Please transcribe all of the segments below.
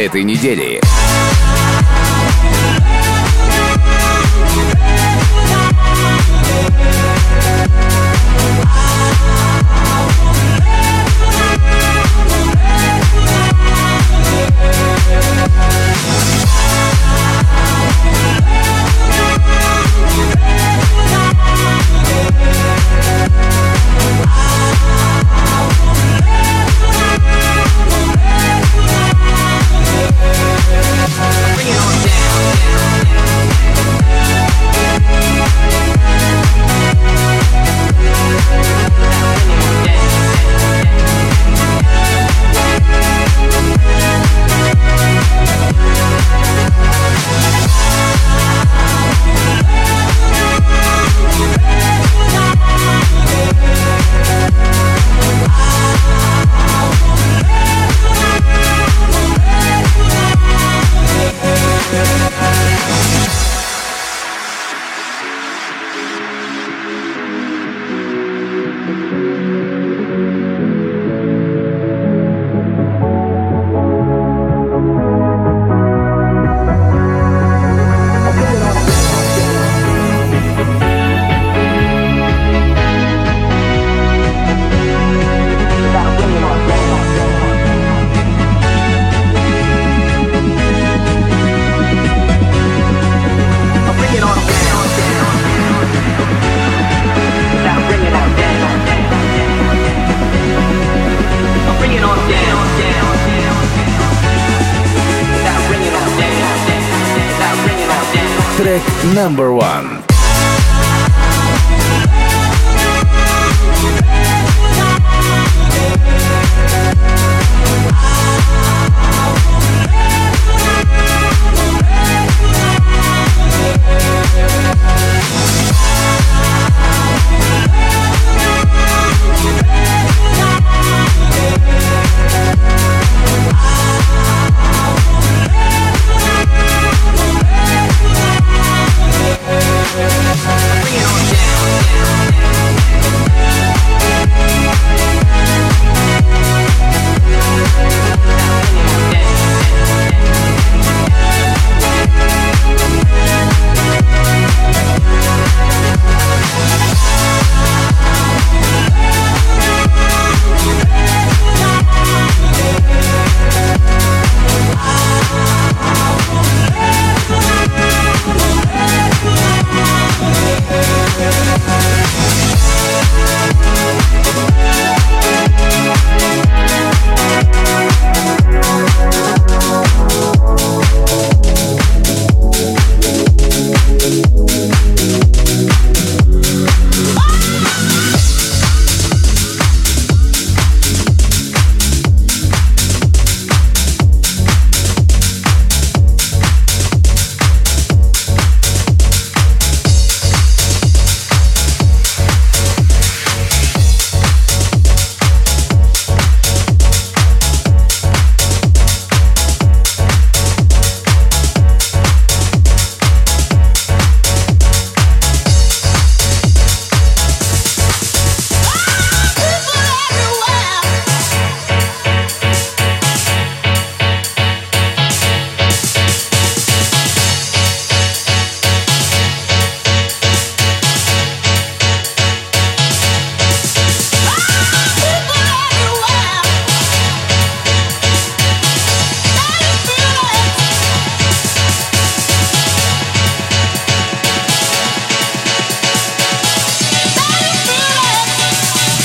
Этой недели.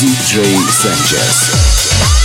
DJ Sanchez.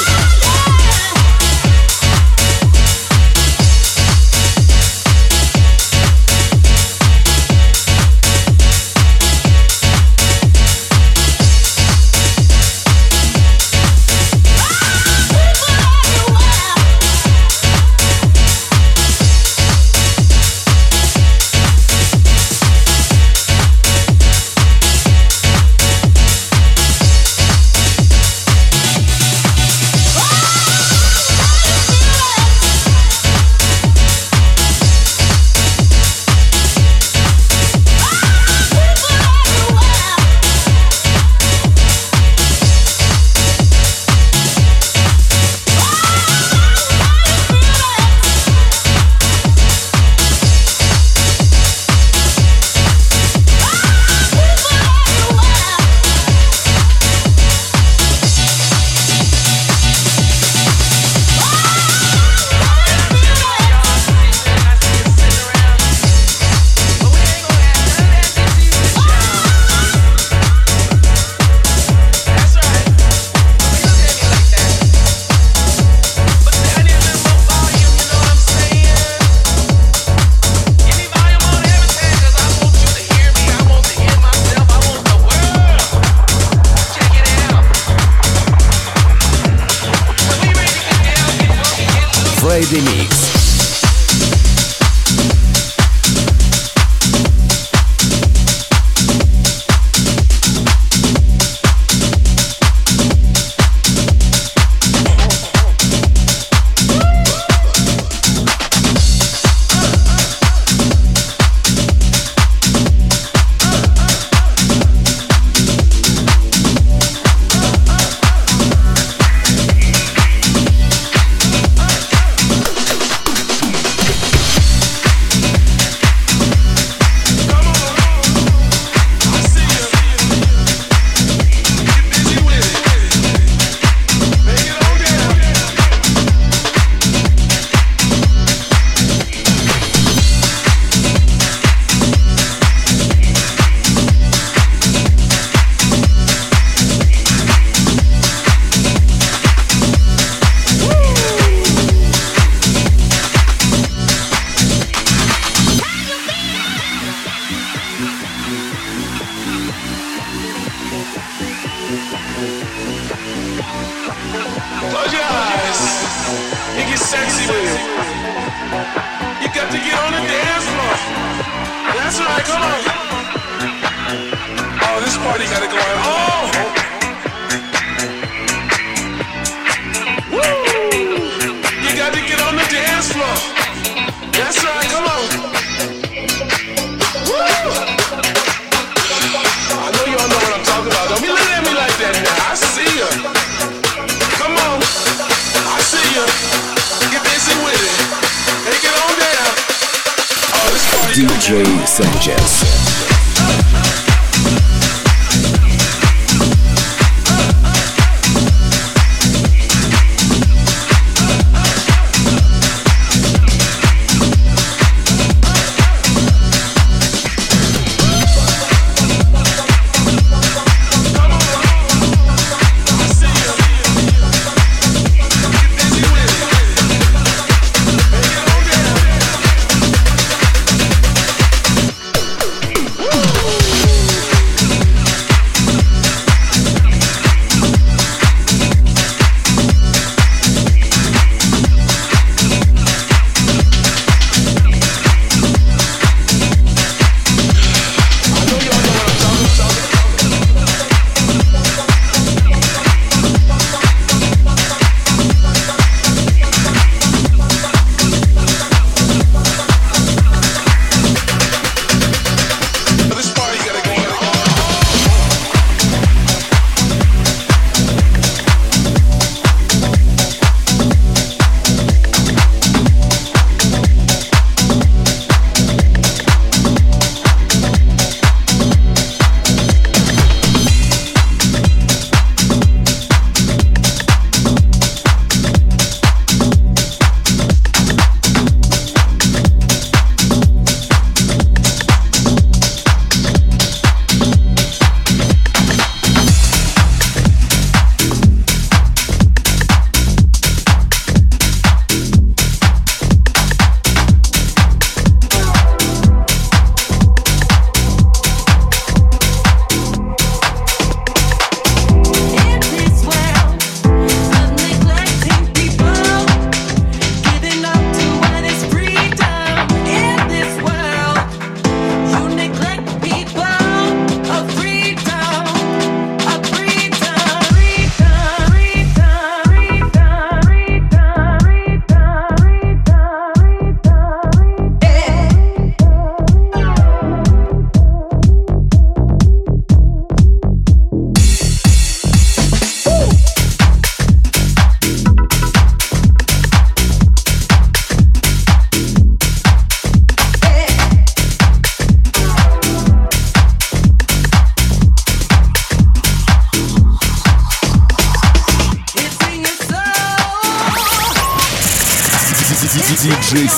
Mix.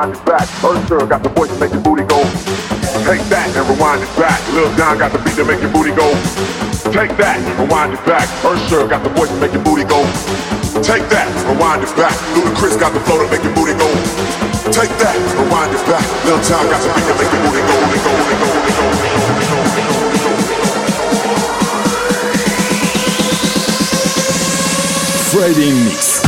rewind it back. Usher got the voice to make your booty go. Take that and rewind it back. Lil Jon got the beat to make your booty go. Take that, rewind it back. Usher got the voice to make your booty go. Take that, rewind it back. Ludacris got the flow to make your booty go. Take that, rewind it back. Lil Jon got the beat to make your booty go. Booty go, booty go, booty go, booty go, booty go. Friday Mix.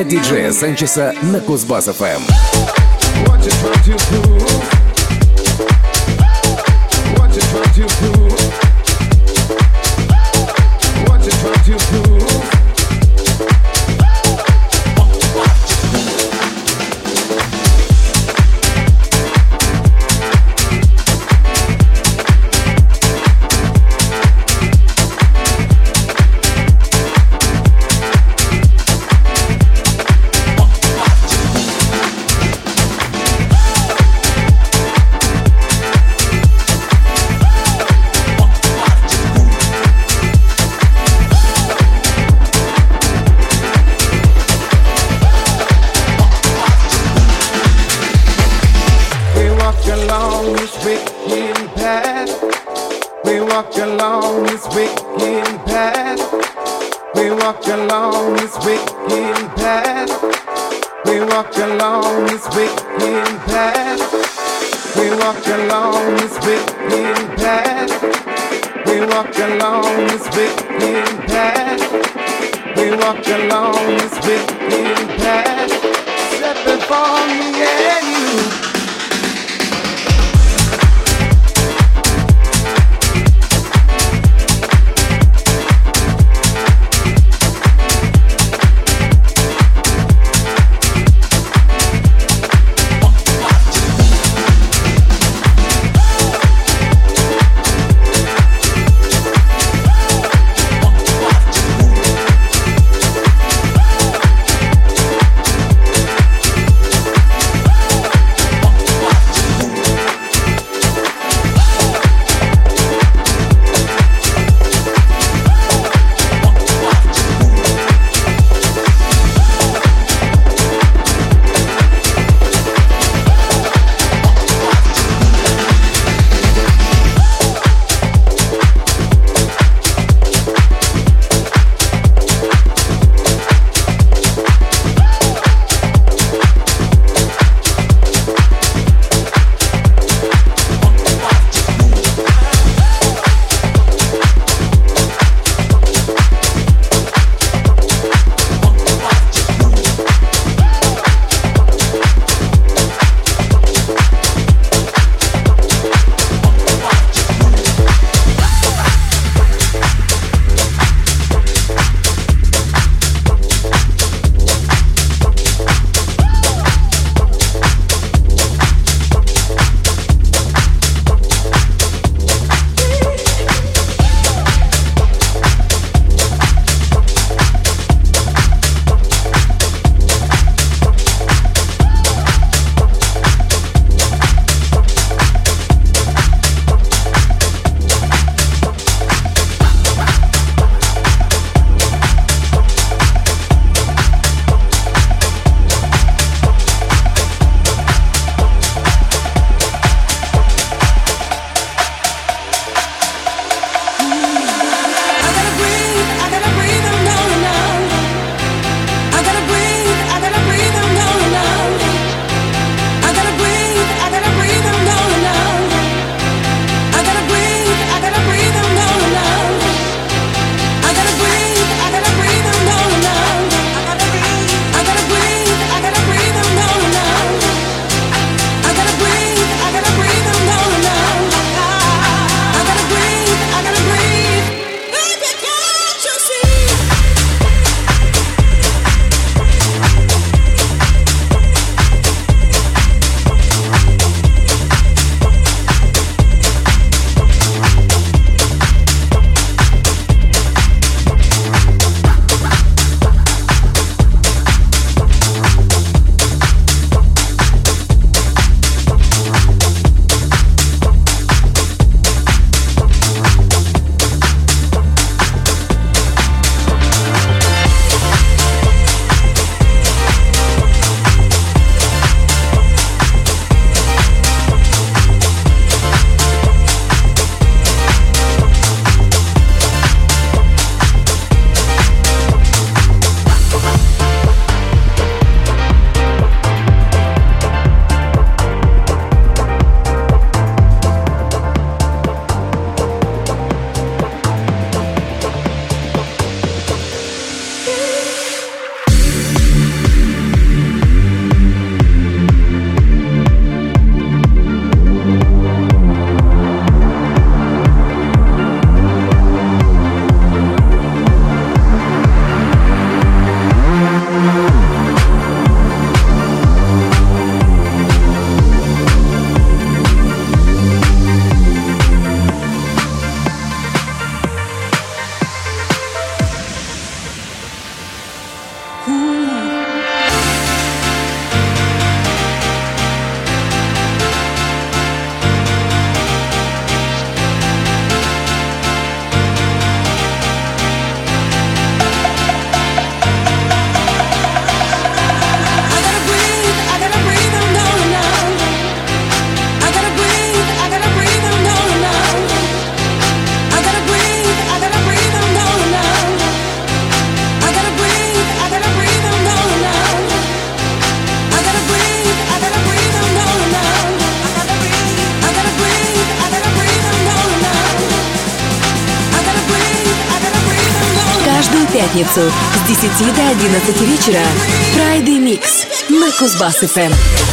От диджея Санчеса на Кузбасс-ФМ. What you to prove? Kuzbass FM.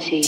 Lost in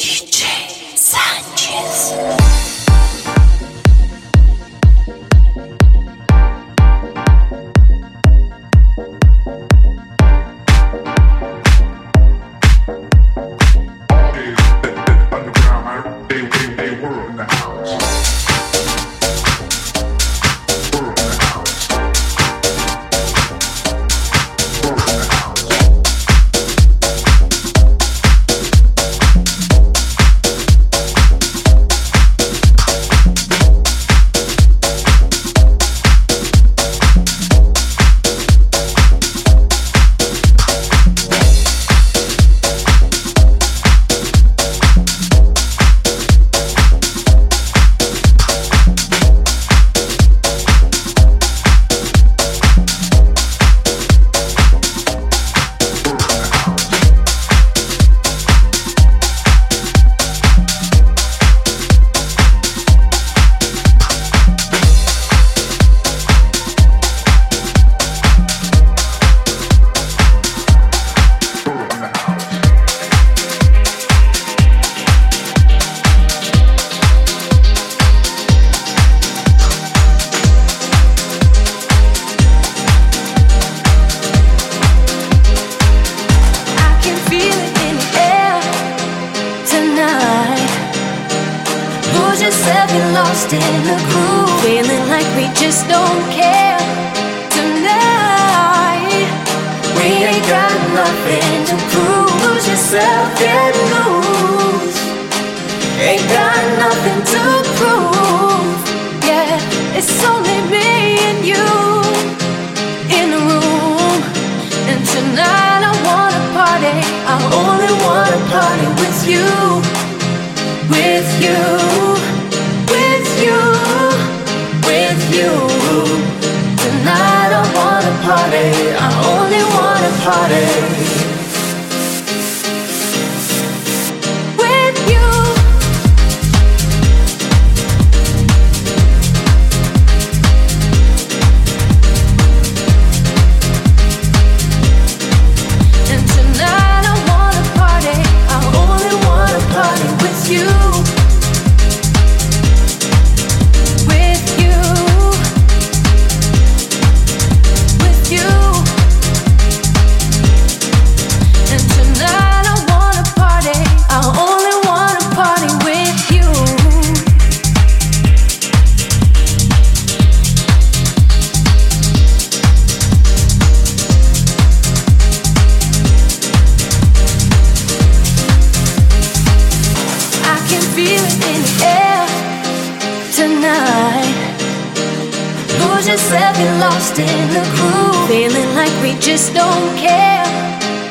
just don't care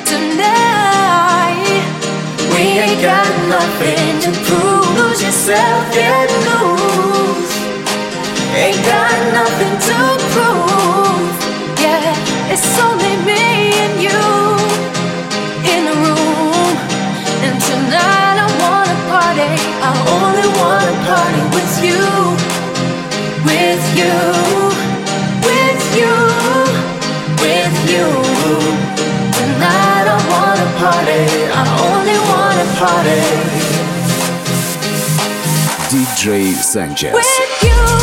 tonight. We ain't got nothing to prove. Lose yourself and lose. Ain't got nothing to prove. Yeah, it's only me and you in the room. And tonight I wanna party. I only wanna party with you, with you. party, I only wanna party. DJ Sanchez.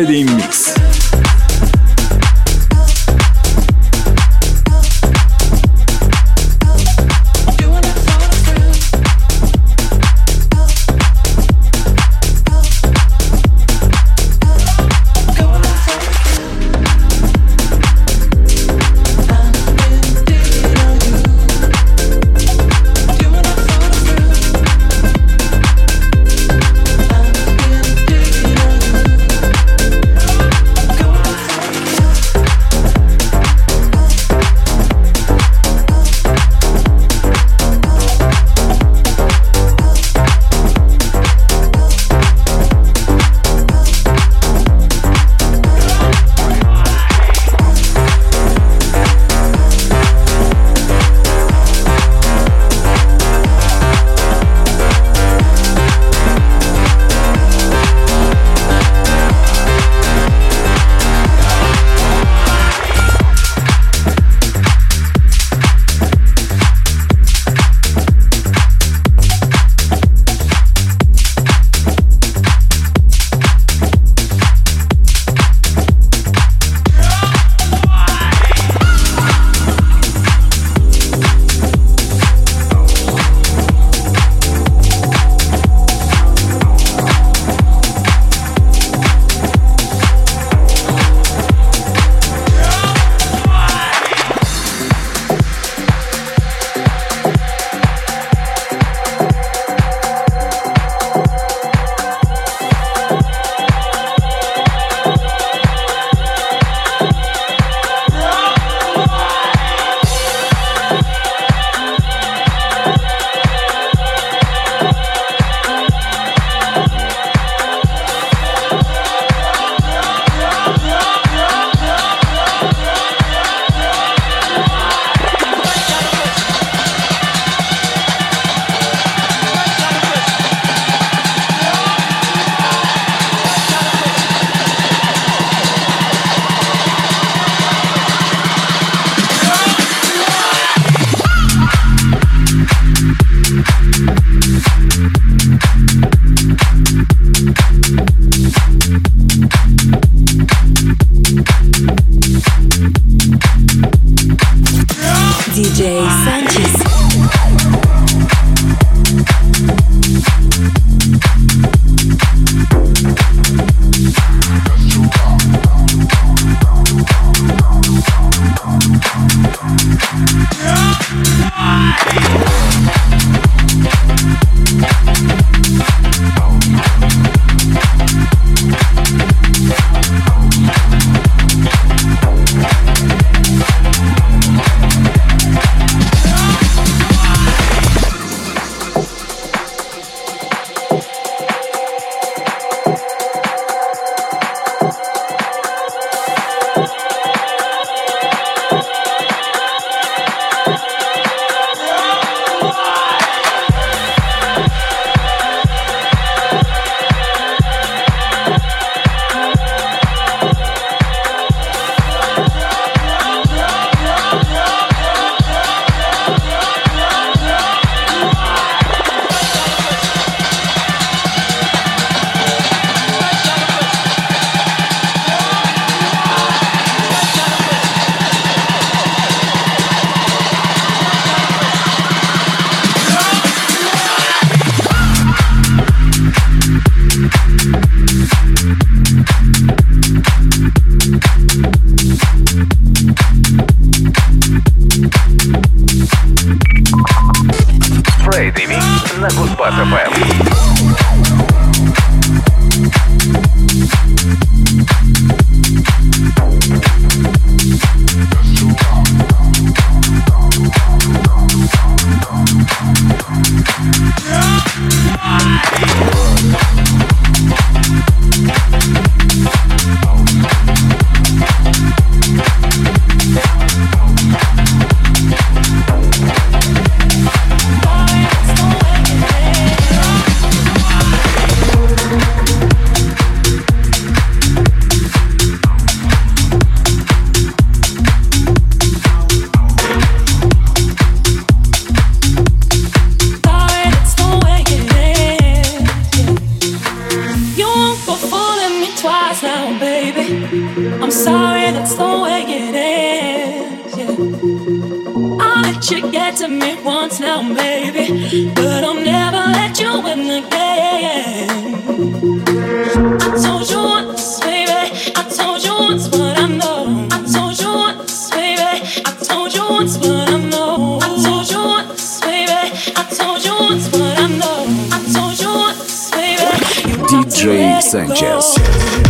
Friday Sanchez.